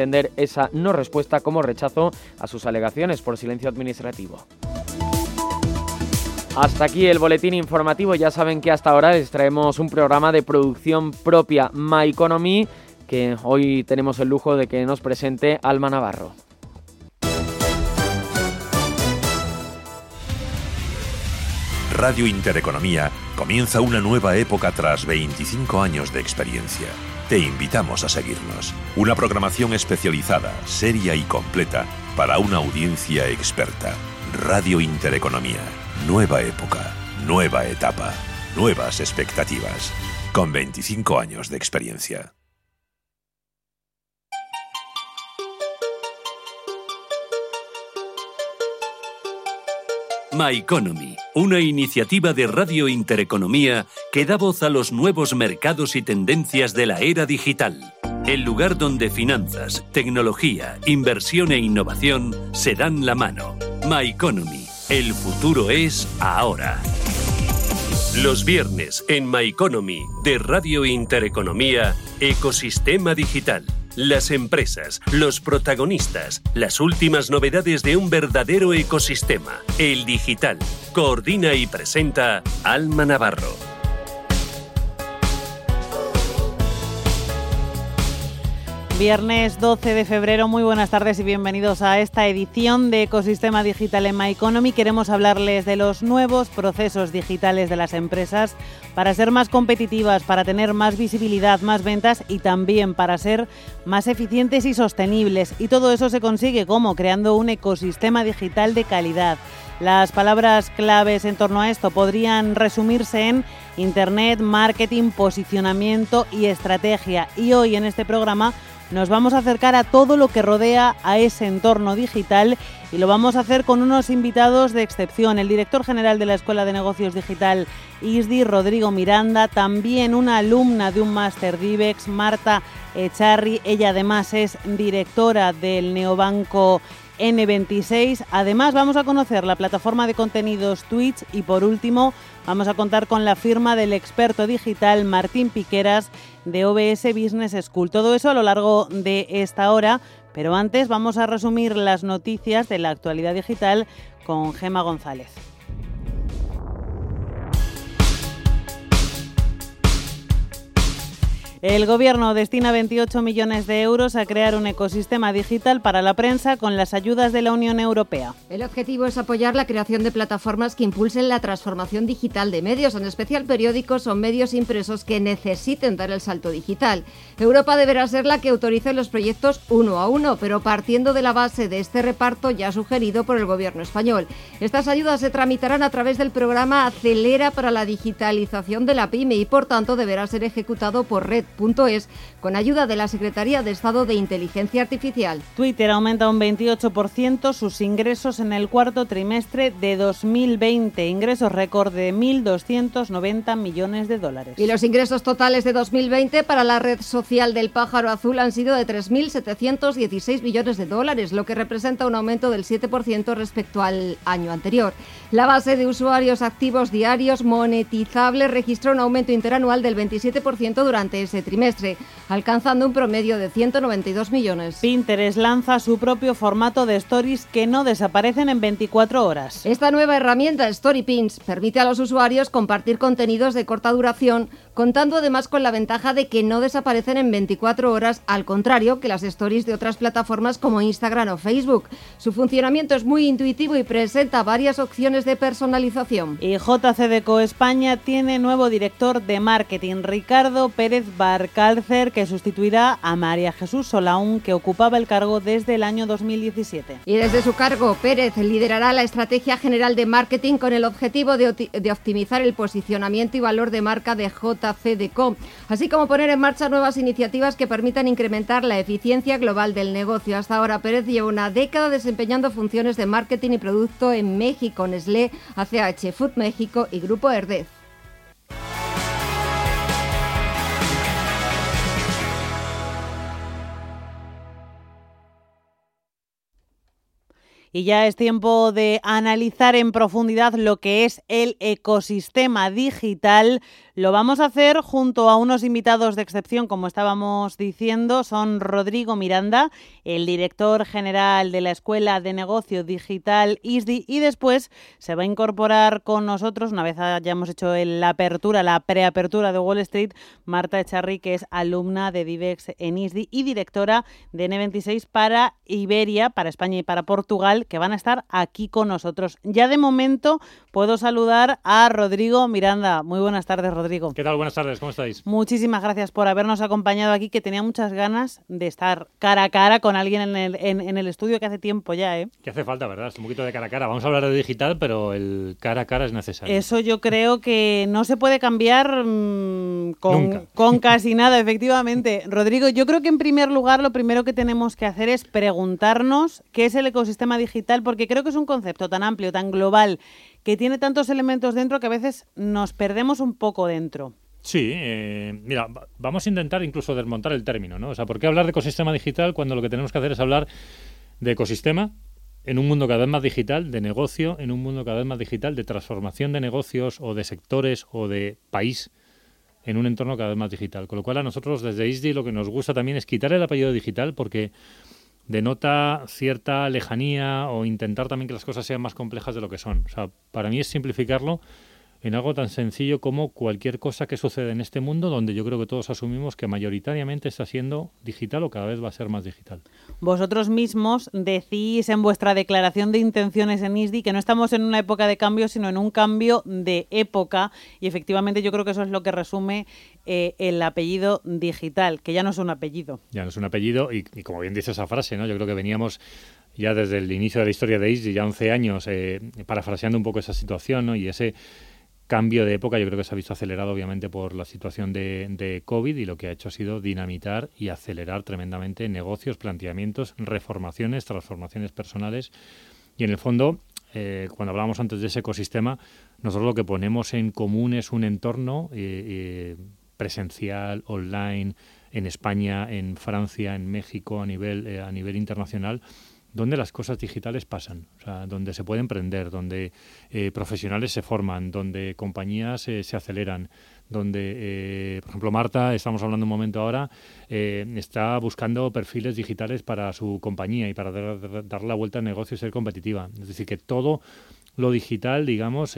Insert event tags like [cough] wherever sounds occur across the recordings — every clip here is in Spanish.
entender esa no respuesta como rechazo a sus alegaciones por silencio administrativo. Hasta aquí el boletín informativo. Ya saben que hasta ahora les traemos un programa de producción propia My Economy que hoy tenemos el lujo de que nos presente Alma Navarro. Radio Intereconomía comienza una nueva época tras 25 años de experiencia. Te invitamos a seguirnos. Una programación especializada, seria y completa para una audiencia experta. Radio Intereconomía. Nueva época, nueva etapa, nuevas expectativas. Con 25 años de experiencia. My Economy, una iniciativa de Radio Intereconomía que da voz a los nuevos mercados y tendencias de la era digital. El lugar donde finanzas, tecnología, inversión e innovación se dan la mano. My Economy, el futuro es ahora. Los viernes en My Economy de Radio Intereconomía, Ecosistema Digital las empresas, los protagonistas, las últimas novedades de un verdadero ecosistema, el digital. Coordina y presenta Alma Navarro. Viernes 12 de febrero, muy buenas tardes y bienvenidos a esta edición de Ecosistema Digital en My Economy. Queremos hablarles de los nuevos procesos digitales de las empresas para ser más competitivas, para tener más visibilidad, más ventas y también para ser más eficientes y sostenibles. Y todo eso se consigue como creando un ecosistema digital de calidad. Las palabras claves en torno a esto podrían resumirse en Internet, marketing, posicionamiento y estrategia. Y hoy en este programa nos vamos a acercar a todo lo que rodea a ese entorno digital y lo vamos a hacer con unos invitados de excepción. El director general de la Escuela de Negocios Digital ISDI, Rodrigo Miranda, también una alumna de un máster DIVEX, Marta Echarri. Ella además es directora del neobanco N26. Además vamos a conocer la plataforma de contenidos Twitch y por último vamos a contar con la firma del experto digital Martín Piqueras de OBS Business School. Todo eso a lo largo de esta hora, pero antes vamos a resumir las noticias de la actualidad digital con Gema González. El Gobierno destina 28 millones de euros a crear un ecosistema digital para la prensa con las ayudas de la Unión Europea. El objetivo es apoyar la creación de plataformas que impulsen la transformación digital de medios, en especial periódicos o medios impresos que necesiten dar el salto digital. Europa deberá ser la que autorice los proyectos uno a uno, pero partiendo de la base de este reparto ya sugerido por el Gobierno español. Estas ayudas se tramitarán a través del programa Acelera para la digitalización de la PyME y por tanto deberá ser ejecutado por Red es con ayuda de la Secretaría de Estado de Inteligencia Artificial. Twitter aumenta un 28% sus ingresos en el cuarto trimestre de 2020, ingresos récord de 1.290 millones de dólares. Y los ingresos totales de 2020 para la red social del pájaro azul han sido de 3.716 millones de dólares, lo que representa un aumento del 7% respecto al año anterior. La base de usuarios activos diarios monetizables registró un aumento interanual del 27% durante ese trimestre, alcanzando un promedio de 192 millones. Pinterest lanza su propio formato de stories que no desaparecen en 24 horas. Esta nueva herramienta, StoryPins, permite a los usuarios compartir contenidos de corta duración, contando además con la ventaja de que no desaparecen en 24 horas, al contrario que las stories de otras plataformas como Instagram o Facebook. Su funcionamiento es muy intuitivo y presenta varias opciones de personalización. Y JCDCO España tiene nuevo director de marketing, Ricardo Pérez Barcalcer, que sustituirá a María Jesús Solaún, que ocupaba el cargo desde el año 2017. Y desde su cargo, Pérez liderará la estrategia general de marketing con el objetivo de, de optimizar el posicionamiento y valor de marca de JCDCO, así como poner en marcha nuevas iniciativas que permitan incrementar la eficiencia global del negocio. Hasta ahora, Pérez lleva una década desempeñando funciones de marketing y producto en México, Nestlé, ACH Food México y Grupo Herdez. Y ya es tiempo de analizar en profundidad lo que es el ecosistema digital. Lo vamos a hacer junto a unos invitados de excepción, como estábamos diciendo. Son Rodrigo Miranda, el director general de la Escuela de Negocio Digital ISDI, y después se va a incorporar con nosotros, una vez hayamos hecho la apertura, la preapertura de Wall Street, Marta Echarri, que es alumna de DIVEX en ISDI y directora de N26 para Iberia, para España y para Portugal que van a estar aquí con nosotros. Ya de momento puedo saludar a Rodrigo Miranda. Muy buenas tardes, Rodrigo. ¿Qué tal? Buenas tardes, ¿cómo estáis? Muchísimas gracias por habernos acompañado aquí, que tenía muchas ganas de estar cara a cara con alguien en el, en, el estudio que hace tiempo ya, ¿eh? Que hace falta, ¿verdad? Un poquito de cara a cara. Vamos a hablar de digital, pero el cara a cara es necesario. Eso yo creo que no se puede cambiar mm, con, con casi nada, efectivamente. [laughs] Rodrigo, yo creo que en primer lugar lo primero que tenemos que hacer es preguntarnos qué es el ecosistema digital porque creo que es un concepto tan amplio, tan global, que tiene tantos elementos dentro que a veces nos perdemos un poco dentro. Sí, eh, mira, vamos a intentar incluso desmontar el término, ¿no? O sea, ¿por qué hablar de ecosistema digital cuando lo que tenemos que hacer es hablar de ecosistema en un mundo cada vez más digital, de negocio, en un mundo cada vez más digital, de transformación de negocios o de sectores o de país en un entorno cada vez más digital? Con lo cual a nosotros desde ISDI lo que nos gusta también es quitar el apellido digital porque denota cierta lejanía o intentar también que las cosas sean más complejas de lo que son. O sea, para mí es simplificarlo en algo tan sencillo como cualquier cosa que sucede en este mundo donde yo creo que todos asumimos que mayoritariamente está siendo digital o cada vez va a ser más digital. Vosotros mismos decís en vuestra declaración de intenciones en ISDI que no estamos en una época de cambio, sino en un cambio de época y efectivamente yo creo que eso es lo que resume eh, el apellido digital, que ya no es un apellido. Ya no es un apellido y, como bien dice esa frase, ¿no? yo creo que veníamos ya desde el inicio de la historia de ISDI, ya 11 años, eh, parafraseando un poco esa situación ¿no? y ese cambio de época yo creo que se ha visto acelerado obviamente por la situación de, COVID y lo que ha hecho ha sido dinamitar y acelerar tremendamente negocios, planteamientos, reformaciones, transformaciones personales y en el fondo eh, cuando hablábamos antes de ese ecosistema, nosotros lo que ponemos en común es un entorno presencial, online, en España, en Francia, en México, a nivel, a nivel internacional, donde las cosas digitales pasan, o sea, donde se puede emprender, donde eh, profesionales se forman, donde compañías eh, se aceleran, donde, eh, por ejemplo, Marta, estamos hablando un momento ahora, está buscando perfiles digitales para su compañía y para dar, la vuelta al negocio y ser competitiva. Es decir, que todo lo digital, digamos,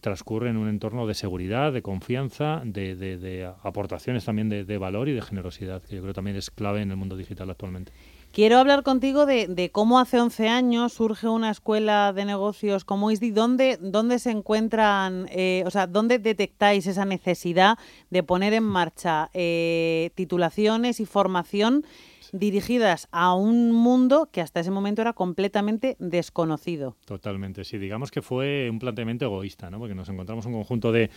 transcurre en un entorno de seguridad, de confianza, de, aportaciones también de valor y de generosidad, que yo creo también es clave en el mundo digital actualmente. Quiero hablar contigo de, cómo hace 11 años surge una escuela de negocios como ISDI. ¿Dónde, dónde se encuentran, eh, o sea, dónde detectáis esa necesidad de poner en marcha eh, titulaciones y formación dirigidas a un mundo que hasta ese momento era completamente desconocido? Totalmente, sí. Digamos que fue un planteamiento egoísta, ¿no? Porque nos encontramos un conjunto de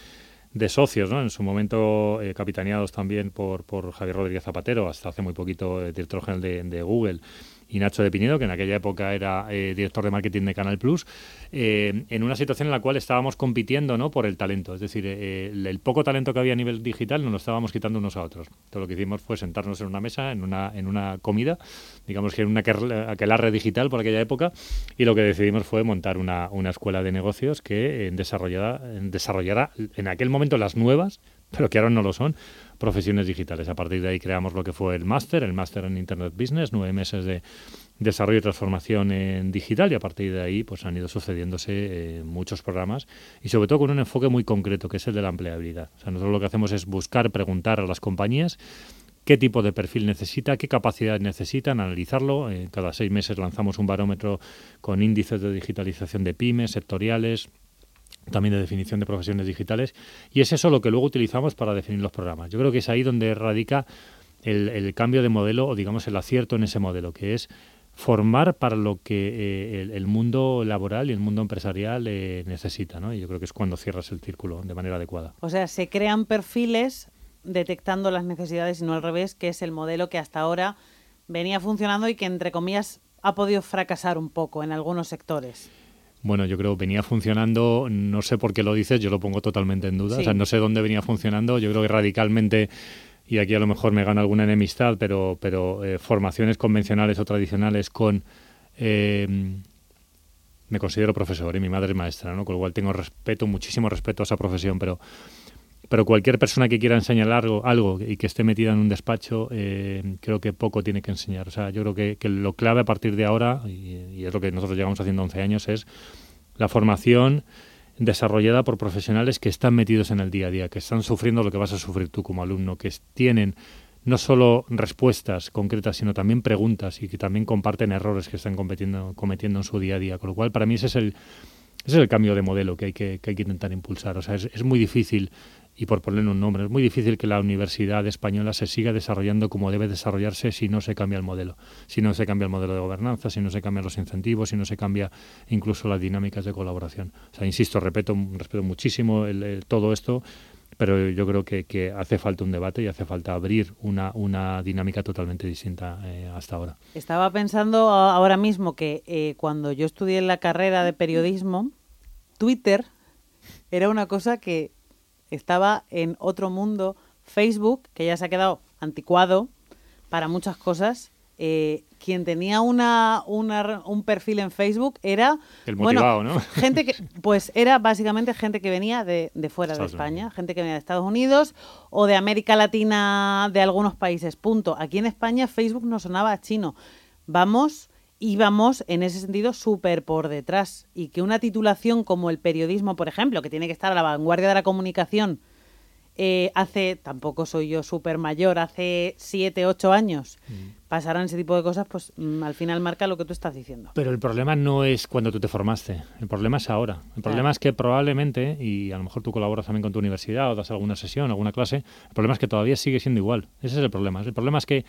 de socios, ¿no? en su momento eh, capitaneados también por, por Javier Rodríguez Zapatero, hasta hace muy poquito eh, director general de, de Google, y Nacho de Pinedo, que en aquella época era eh, director de marketing de Canal Plus, eh, en una situación en la cual estábamos compitiendo ¿no? por el talento. Es decir, eh, el, poco talento que había a nivel digital nos lo estábamos quitando unos a otros. Todo lo que hicimos fue sentarnos en una mesa, en una, en una comida, digamos que en una aquelarre digital por aquella época, y lo que decidimos fue montar una, una escuela de negocios que desarrollara, desarrollara en aquel momento las nuevas, pero que ahora no lo son, profesiones digitales. A partir de ahí creamos lo que fue el máster, el máster en Internet Business, nueve meses de desarrollo y transformación en digital y a partir de ahí pues han ido sucediéndose eh, muchos programas y sobre todo con un enfoque muy concreto que es el de la empleabilidad. O sea, nosotros lo que hacemos es buscar, preguntar a las compañías qué tipo de perfil necesita, qué capacidad necesitan, analizarlo. Eh, cada seis meses lanzamos un barómetro con índices de digitalización de pymes, sectoriales, también de definición de profesiones digitales, y es eso lo que luego utilizamos para definir los programas. Yo creo que es ahí donde radica el, cambio de modelo o digamos el acierto en ese modelo, que es formar para lo que eh, el, mundo laboral y el mundo empresarial eh, necesita, ¿no? Y yo creo que es cuando cierras el círculo de manera adecuada. O sea, se crean perfiles detectando las necesidades y no al revés, que es el modelo que hasta ahora venía funcionando y que, entre comillas, ha podido fracasar un poco en algunos sectores. Bueno, yo creo que venía funcionando, no sé por qué lo dices, yo lo pongo totalmente en duda, o sea, no sé dónde venía funcionando, yo creo que radicalmente, y aquí a lo mejor me gana alguna enemistad, pero, pero eh, formaciones convencionales o tradicionales con eh, me considero profesor y mi madre es maestra, ¿no? Con lo cual tengo respeto, muchísimo respeto a esa profesión, pero pero cualquier persona que quiera enseñar algo, algo y que esté metida en un despacho, eh, creo que poco tiene que enseñar. O sea, yo creo que, que lo clave a partir de ahora, y, es lo que nosotros llevamos haciendo 11 años, es la formación desarrollada por profesionales que están metidos en el día a día, que están sufriendo lo que vas a sufrir tú como alumno, que tienen no solo respuestas concretas, sino también preguntas y que también comparten errores que están cometiendo, cometiendo en su día a día. Con lo cual, para mí ese es el, ese es el cambio de modelo que hay que, que hay que intentar impulsar. O sea, es, es muy difícil y por ponerle un nombre. Es muy difícil que la universidad española se siga desarrollando como debe desarrollarse si no se cambia el modelo, si no se cambia el modelo de gobernanza, si no se cambian los incentivos, si no se cambia incluso las dinámicas de colaboración. O sea, insisto, respeto, respeto muchísimo todo esto, pero yo creo que, hace falta un debate y hace falta abrir una, una dinámica totalmente distinta eh, hasta ahora. Estaba pensando ahora mismo que eh, cuando yo estudié la carrera de periodismo, Twitter era una cosa que estaba en otro mundo. Facebook, que ya se ha quedado anticuado para muchas cosas, eh, quien tenía una, un perfil en Facebook era el motivado, ¿no? gente que pues era básicamente gente que venía de, fuera de España, gente que venía de Estados Unidos o de América Latina de algunos países. Punto. Aquí en España Facebook no sonaba a chino. Vamos íbamos en ese sentido súper por detrás y que una titulación como el periodismo, por ejemplo, que tiene que estar a la vanguardia de la comunicación, eh, hace, tampoco soy yo súper mayor, hace siete, ocho años, mm. pasaron ese tipo de cosas, pues mm, al final marca lo que tú estás diciendo. Pero el problema no es cuando tú te formaste, el problema es ahora. El problema es que probablemente, y a lo mejor tú colaboras también con tu universidad o das alguna sesión, alguna clase, el problema es que todavía sigue siendo igual. Ese es el problema. El problema es que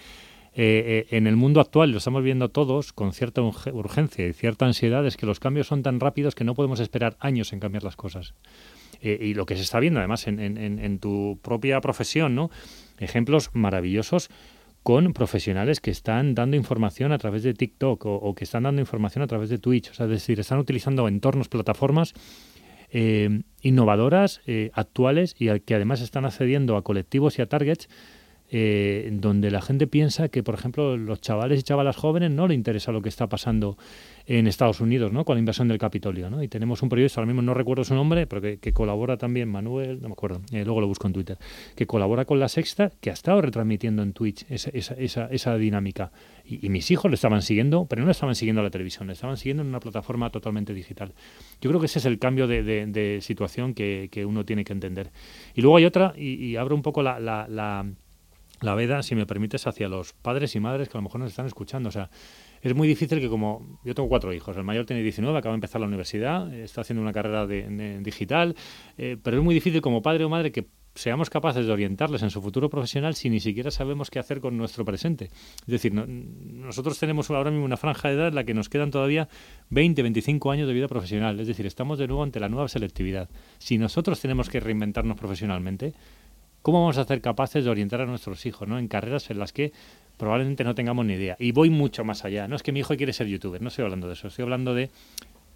eh, eh, en el mundo actual, lo estamos viendo todos con cierta urgencia y cierta ansiedad, es que los cambios son tan rápidos que no podemos esperar años en cambiar las cosas. Eh, y lo que se está viendo además en, en, tu propia profesión, ¿no? Ejemplos maravillosos con profesionales que están dando información a través de TikTok o, que están dando información a través de Twitch. O sea, es decir, están utilizando entornos, plataformas innovadoras, actuales y que además están accediendo a colectivos y a targets eh, donde la gente piensa que, por ejemplo, los chavales y chavalas jóvenes no le interesa lo que está pasando en Estados Unidos, ¿no? Con la invasión del Capitolio, ¿no? Y tenemos un periodista, ahora mismo no recuerdo su nombre, pero que, colabora también, Manuel, no me acuerdo, eh, luego lo busco en Twitter, que colabora con La Sexta, que ha estado retransmitiendo en Twitch esa, esa, esa, dinámica. Y, mis hijos le estaban siguiendo, pero no le estaban siguiendo a la televisión, le estaban siguiendo en una plataforma totalmente digital. Yo creo que ese es el cambio de, de, situación que, que, uno tiene que entender. Y luego hay otra, y, abro un poco la la veda, si me permites, hacia los padres y madres que a lo mejor nos están escuchando. O sea, es muy difícil que como yo tengo cuatro hijos, el mayor tiene 19, acaba de empezar la universidad, está haciendo una carrera de, digital, eh, pero es muy difícil como padre o madre que seamos capaces de orientarles en su futuro profesional si ni siquiera sabemos qué hacer con nuestro presente. Es decir, nosotros tenemos ahora mismo una franja de edad en la que nos quedan todavía 20, 25 años de vida profesional. Es decir, estamos de nuevo ante la nueva selectividad. Si nosotros tenemos que reinventarnos profesionalmente, ¿Cómo vamos a ser capaces de orientar a nuestros hijos ¿no? en carreras en las que probablemente no tengamos ni idea? Y voy mucho más allá. No es que mi hijo quiere ser youtuber, no estoy hablando de eso. Estoy hablando de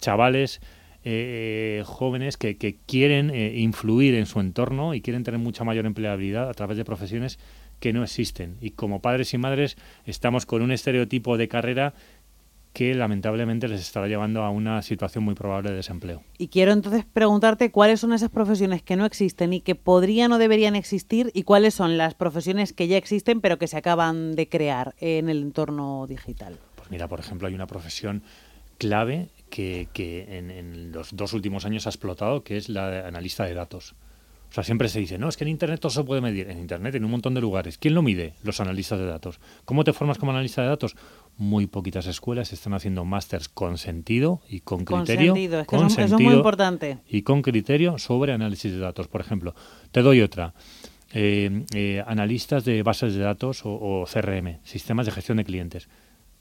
chavales eh, jóvenes que, quieren eh, influir en su entorno y quieren tener mucha mayor empleabilidad a través de profesiones que no existen. Y como padres y madres estamos con un estereotipo de carrera que lamentablemente les estará llevando a una situación muy probable de desempleo. Y quiero entonces preguntarte cuáles son esas profesiones que no existen y que podrían o deberían existir y cuáles son las profesiones que ya existen pero que se acaban de crear en el entorno digital. Pues mira, por ejemplo, hay una profesión clave que, que en, en los dos últimos años ha explotado, que es la de analista de datos. O sea, siempre se dice, no, es que en Internet todo se puede medir. En Internet, en un montón de lugares. ¿Quién lo mide? Los analistas de datos. ¿Cómo te formas como analista de datos? Muy poquitas escuelas están haciendo másters con sentido y con criterio. Con sentido, es, muy importante. Y con criterio sobre análisis de datos. Por ejemplo, te doy otra. Eh, eh, analistas de bases de datos o, CRM, sistemas de gestión de clientes.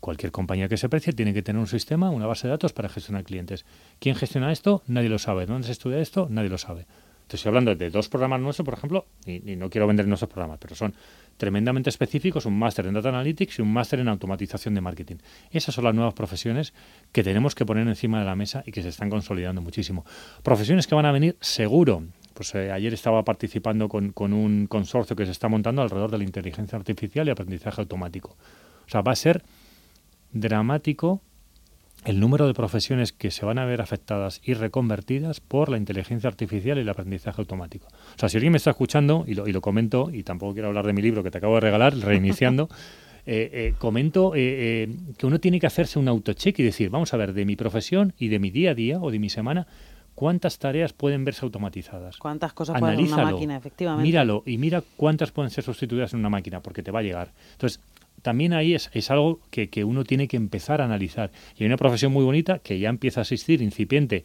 Cualquier compañía que se precie tiene que tener un sistema, una base de datos para gestionar clientes. ¿Quién gestiona esto? Nadie lo sabe. ¿Dónde se estudia esto? Nadie lo sabe estoy hablando de dos programas nuestros, por ejemplo, y, no quiero vender nuestros programas, pero son tremendamente específicos, un máster en Data Analytics y un máster en automatización de marketing. Esas son las nuevas profesiones que tenemos que poner encima de la mesa y que se están consolidando muchísimo. Profesiones que van a venir seguro. Pues eh, ayer estaba participando con, con un consorcio que se está montando alrededor de la inteligencia artificial y aprendizaje automático. O sea, va a ser dramático el número de profesiones que se van a ver afectadas y reconvertidas por la inteligencia artificial y el aprendizaje automático. O sea, si alguien me está escuchando, y lo, y lo comento, y tampoco quiero hablar de mi libro que te acabo de regalar, [laughs] reiniciando, eh, eh, comento eh, que uno tiene que hacerse un autocheck y decir, vamos a ver, de mi profesión y de mi día a día o de mi semana, ¿cuántas tareas pueden verse automatizadas? ¿Cuántas cosas puede hacer una máquina, efectivamente? Míralo y mira cuántas pueden ser sustituidas en una máquina, porque te va a llegar. Entonces, también ahí es, es algo que, que, uno tiene que empezar a analizar. Y hay una profesión muy bonita que ya empieza a existir, incipiente,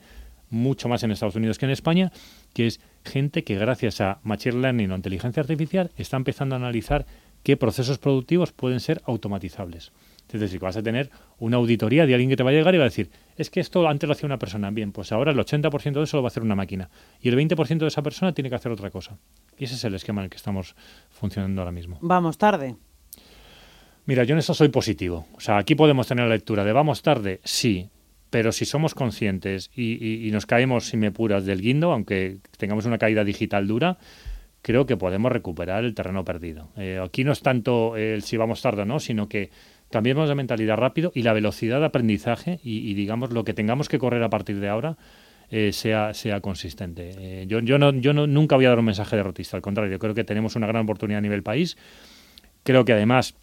mucho más en Estados Unidos que en España, que es gente que gracias a Machine Learning o inteligencia artificial está empezando a analizar qué procesos productivos pueden ser automatizables. Es decir, que vas a tener una auditoría de alguien que te va a llegar y va a decir, es que esto antes lo hacía una persona, bien, pues ahora el 80% de eso lo va a hacer una máquina y el 20% de esa persona tiene que hacer otra cosa. Y ese es el esquema en el que estamos funcionando ahora mismo. Vamos tarde. Mira, yo en eso soy positivo. O sea, aquí podemos tener la lectura de vamos tarde, sí, pero si somos conscientes y, nos caemos, si me puras, del guindo, aunque tengamos una caída digital dura, creo que podemos recuperar el terreno perdido. Eh, aquí no es tanto el si vamos tarde o no, sino que cambiemos de mentalidad rápido y la velocidad de aprendizaje y, digamos, lo que tengamos que correr a partir de ahora eh, sea, sea consistente. Eh, yo yo, no, yo no, nunca voy a dar un mensaje derrotista, al contrario, creo que tenemos una gran oportunidad a nivel país. Creo que además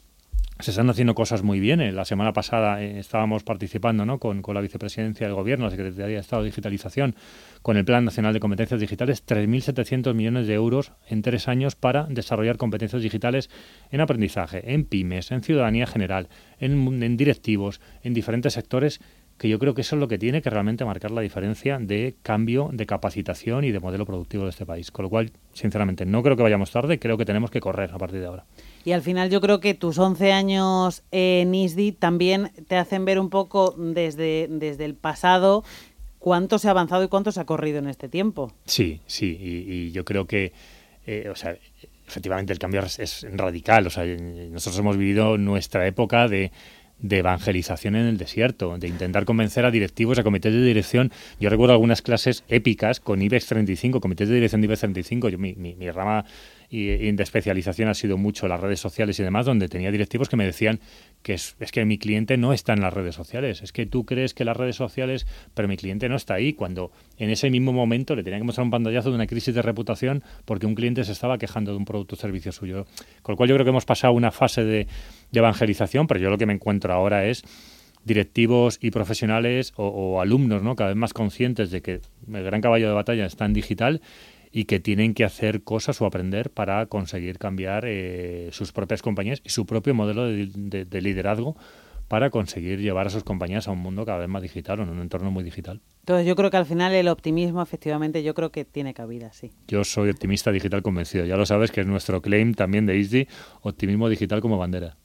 se están haciendo cosas muy bien. Eh, la semana pasada eh, estábamos participando ¿no? con, la vicepresidencia del Gobierno, la Secretaría de Estado de Digitalización, con el Plan Nacional de Competencias Digitales, 3.700 millones de euros en tres años para desarrollar competencias digitales en aprendizaje, en pymes, en ciudadanía general, en, en directivos, en diferentes sectores que yo creo que eso es lo que tiene que realmente marcar la diferencia de cambio de capacitación y de modelo productivo de este país. Con lo cual, sinceramente, no creo que vayamos tarde, creo que tenemos que correr a partir de ahora. Y al final yo creo que tus 11 años en ISDI también te hacen ver un poco desde, desde el pasado cuánto se ha avanzado y cuánto se ha corrido en este tiempo. Sí, sí, y, yo creo que, eh, o sea, efectivamente el cambio es, radical. O sea, nosotros hemos vivido nuestra época de evangelización en el desierto, de intentar convencer a directivos, a comités de dirección. Yo recuerdo algunas clases épicas con IBEX 35, comités de dirección de IBEX 35. Yo, mi, mi, mi rama y, de especialización ha sido mucho las redes sociales y demás, donde tenía directivos que me decían que es, que mi cliente no está en las redes sociales, es que tú crees que las redes sociales, pero mi cliente no está ahí, cuando en ese mismo momento le tenía que mostrar un pantallazo de una crisis de reputación porque un cliente se estaba quejando de un producto o servicio suyo. Con lo cual yo creo que hemos pasado una fase de, evangelización, pero yo lo que me encuentro ahora es directivos y profesionales o, o, alumnos ¿no? cada vez más conscientes de que el gran caballo de batalla está en digital y que tienen que hacer cosas o aprender para conseguir cambiar eh, sus propias compañías y su propio modelo de, liderazgo para conseguir llevar a sus compañías a un mundo cada vez más digital o en un entorno muy digital. Entonces yo creo que al final el optimismo efectivamente yo creo que tiene cabida, sí. Yo soy optimista digital convencido, ya lo sabes que es nuestro claim también de ISDI, optimismo digital como bandera.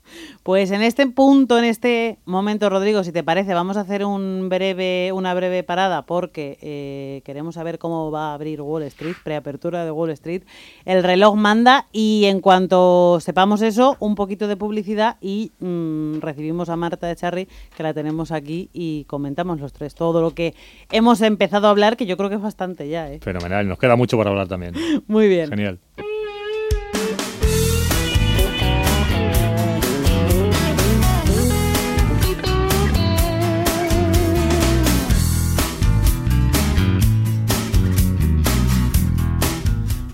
Pues en este punto, en este momento, Rodrigo, si te parece, vamos a hacer un breve, una breve parada porque eh, queremos saber cómo va a abrir Wall Street, preapertura de Wall Street. El reloj manda y en cuanto sepamos eso, un poquito de publicidad y mm, recibimos a Marta de Charry, que la tenemos aquí, y comentamos los tres todo lo que hemos empezado a hablar, que yo creo que es bastante ya. ¿eh? Fenomenal, nos queda mucho para hablar también. [laughs] Muy bien. Genial.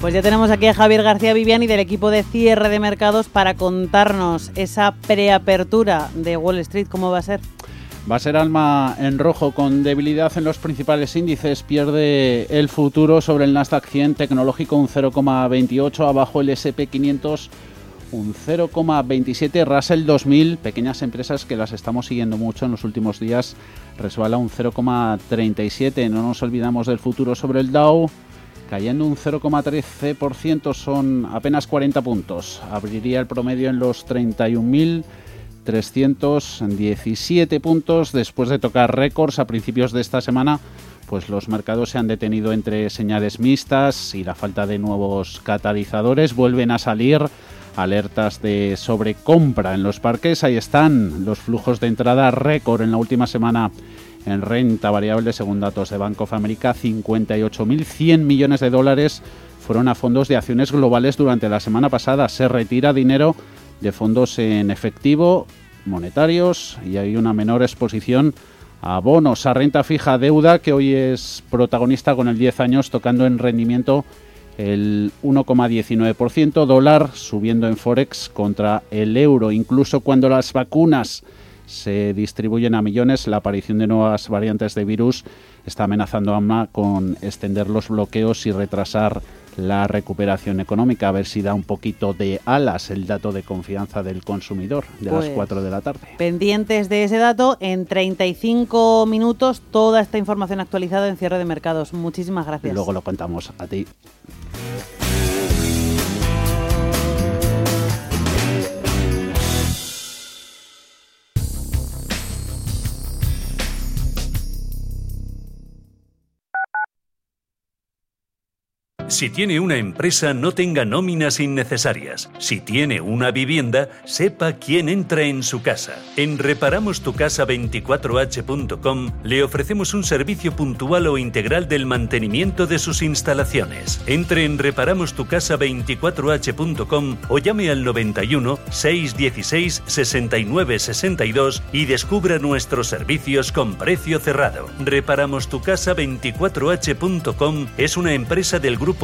Pues ya tenemos aquí a Javier García Viviani del equipo de cierre de mercados para contarnos esa preapertura de Wall Street, ¿cómo va a ser? Va a ser alma en rojo con debilidad en los principales índices. Pierde el futuro sobre el Nasdaq 100 tecnológico un 0,28, abajo el SP 500 un 0,27, Russell 2000, pequeñas empresas que las estamos siguiendo mucho en los últimos días, resbala un 0,37. No nos olvidamos del futuro sobre el Dow, cayendo un 0,13%, son apenas 40 puntos. Abriría el promedio en los 31.317 puntos después de tocar récords a principios de esta semana. Pues los mercados se han detenido entre señales mixtas y la falta de nuevos catalizadores. Vuelven a salir alertas de sobrecompra en los parques. Ahí están los flujos de entrada récord en la última semana en renta variable, según datos de Bank of America, 58.100 millones de dólares fueron a fondos de acciones globales durante la semana pasada. Se retira dinero de fondos en efectivo, monetarios, y hay una menor exposición a bonos, a renta fija, deuda, que hoy es protagonista con el 10 años tocando en rendimiento el 1,19%, dólar subiendo en Forex contra el euro, incluso cuando las vacunas se distribuyen a millones, la aparición de nuevas variantes de virus está amenazando a AMA con extender los bloqueos y retrasar la recuperación económica, a ver si da un poquito de alas el dato de confianza del consumidor de las 4 pues de la tarde. Pendientes de ese dato, en 35 minutos toda esta información actualizada en cierre de mercados. Muchísimas gracias. Luego lo contamos a ti. Si tiene una empresa, no tenga nóminas innecesarias. Si tiene una vivienda, sepa quién entra en su casa. En reparamostucasa24h.com le ofrecemos un servicio puntual o integral del mantenimiento de sus instalaciones. Entre en reparamostucasa24h.com o llame al 91 616 69 62 y descubra nuestros servicios con precio cerrado. Reparamostucasa24h.com es una empresa del grupo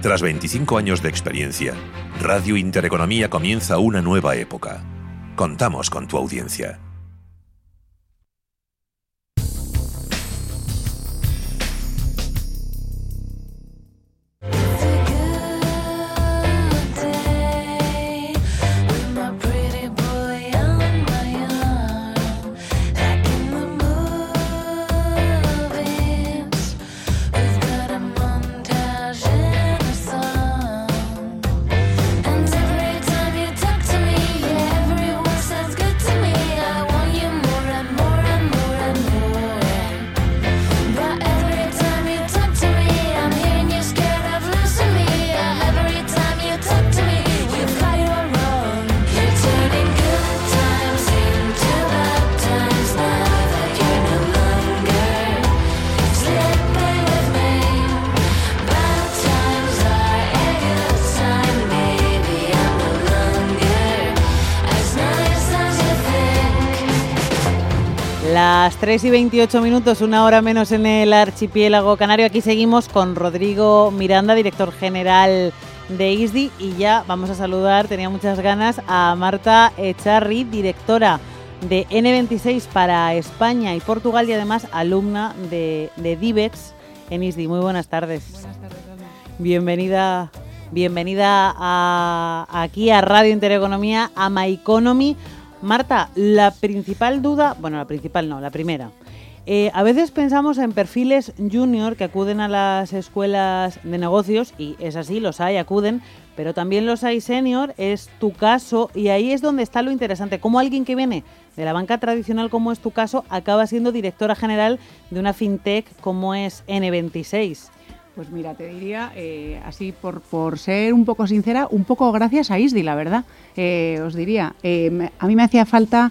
Tras 25 años de experiencia, Radio Intereconomía comienza una nueva época. Contamos con tu audiencia. 3 y 28 minutos, una hora menos en el archipiélago canario. Aquí seguimos con Rodrigo Miranda, director general de ISDI. Y ya vamos a saludar, tenía muchas ganas, a Marta Echarri, directora de N26 para España y Portugal y además alumna de, de DIVEX en ISDI. Muy buenas tardes. Buenas tardes, Bienvenida, bienvenida a, aquí a Radio Intereconomía, a My Economy Marta, la principal duda, bueno, la principal no, la primera. Eh, a veces pensamos en perfiles junior que acuden a las escuelas de negocios, y es así, los hay, acuden, pero también los hay senior, es tu caso, y ahí es donde está lo interesante, cómo alguien que viene de la banca tradicional, como es tu caso, acaba siendo directora general de una fintech como es N26. Pues mira, te diría, eh, así por, por, ser un poco sincera, un poco gracias a ISDI, la verdad. Eh, os diría, eh, a mí me hacía falta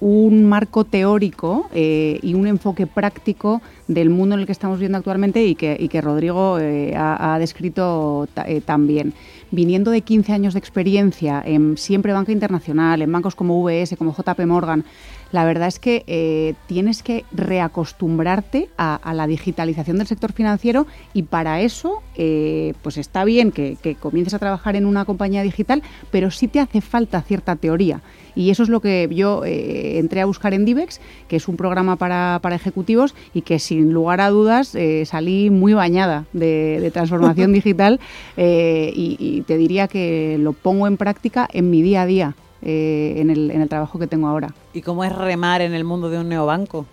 un marco teórico y un enfoque práctico del mundo en el que estamos viviendo actualmente y que, y que Rodrigo ha, ha, descrito también. Viniendo de 15 años de experiencia en siempre banca internacional, en bancos como VS, como JP Morgan, la verdad es que eh, tienes que reacostumbrarte a, la digitalización del sector financiero y para eso eh, pues está bien que, comiences a trabajar en una compañía digital, pero sí te hace falta cierta teoría. Y eso es lo que yo eh, entré a buscar en Divex, que es un programa para, ejecutivos y que sin lugar a dudas salí muy bañada de, transformación [laughs] digital y te diría que lo pongo en práctica en mi día a día. Eh, en, el, en el trabajo que tengo ahora. ¿Y cómo es remar en el mundo de un neobanco?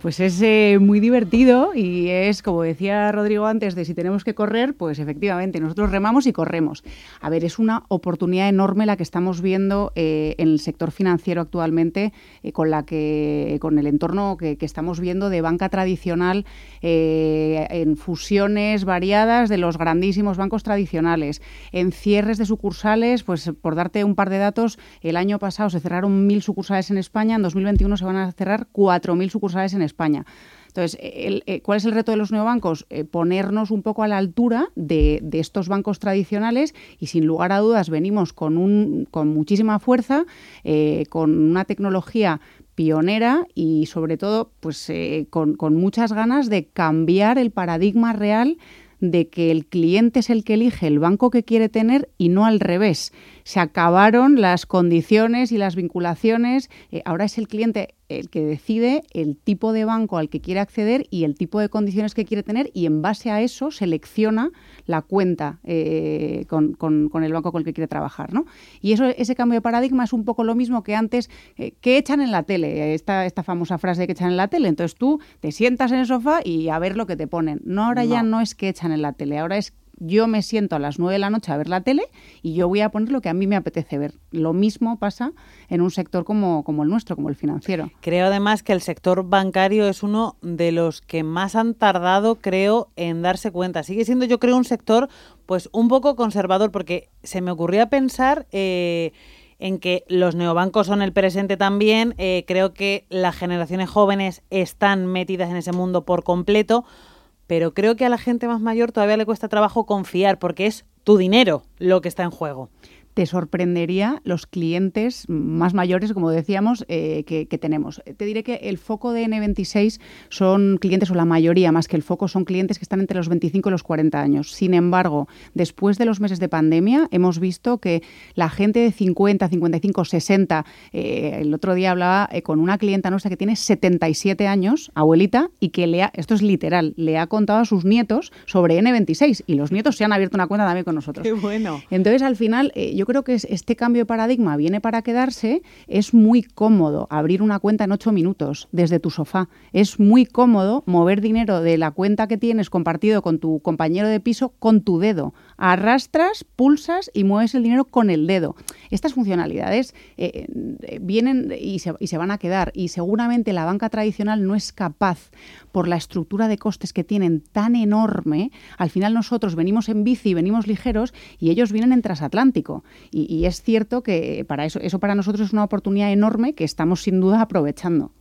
Pues es eh, muy divertido y es, como decía Rodrigo antes, de si tenemos que correr, pues efectivamente, nosotros remamos y corremos. A ver, es una oportunidad enorme la que estamos viendo eh, en el sector financiero actualmente, eh, con, la que, con el entorno que, estamos viendo de banca tradicional en fusiones variadas de los grandísimos bancos tradicionales, en cierres de sucursales, pues por darte un par de datos, el año pasado se cerraron mil sucursales en España, en 2021 se van a cerrar cuatro mil sucursales en España. España. Entonces, eh, ¿cuál es el reto de los neobancos? Eh, ponernos un poco a la altura de, estos bancos tradicionales y sin lugar a dudas venimos con, un, con muchísima fuerza, eh, con una tecnología pionera y sobre todo pues, con, con muchas ganas de cambiar el paradigma real de que el cliente es el que elige el banco que quiere tener y no al revés. Se acabaron las condiciones y las vinculaciones. ahora es el cliente el que decide el tipo de banco al que quiere acceder y el tipo de condiciones que quiere tener y en base a eso selecciona la cuenta eh, con, el banco con el que quiere trabajar. ¿no? Y eso, ese cambio de paradigma es un poco lo mismo que antes, eh, que echan en la tele, esta, esta famosa frase de que echan en la tele. Entonces tú te sientas en el sofá y a ver lo que te ponen. No, ahora ya no es que echan en la tele, ahora es yo me siento a las 9 de la noche a ver la tele y yo voy a poner lo que a mí me apetece ver. Lo mismo pasa en un sector como, como el nuestro, como el financiero. Creo además que el sector bancario es uno de los que más han tardado, creo, en darse cuenta. Sigue siendo, yo creo, un sector pues un poco conservador porque se me ocurría pensar... Eh, en que los neobancos son el presente también. Eh, creo que las generaciones jóvenes están metidas en ese mundo por completo pero creo que a la gente más mayor todavía le cuesta trabajo confiar porque es tu dinero lo que está en juego te sorprendería los clientes más mayores, como decíamos, eh, que, tenemos. Te diré que el foco de N26 son clientes, o la mayoría más que el foco, son clientes que están entre los 25 y los 40 años. Sin embargo, después de los meses de pandemia, hemos visto que la gente de 50, 55, 60, el otro día hablaba eh, con una clienta nuestra que tiene 77 años, abuelita, y que le ha, esto es literal, le ha contado a sus nietos sobre N26 y los nietos se han abierto una cuenta también con nosotros. Qué bueno. Entonces, al final, eh, yo creo que este cambio de paradigma viene para quedarse. Es muy cómodo abrir una cuenta en ocho minutos desde tu sofá. Es muy cómodo mover dinero de la cuenta que tienes compartido con tu compañero de piso con tu dedo. Arrastras, pulsas y mueves el dinero con el dedo. Estas funcionalidades eh, eh, vienen y se, y se van a quedar y seguramente la banca tradicional no es capaz por la estructura de costes que tienen tan enorme, al final nosotros venimos en bici, venimos ligeros y ellos vienen en transatlántico. Y, es cierto que para eso, eso para nosotros es una oportunidad enorme que estamos sin duda aprovechando.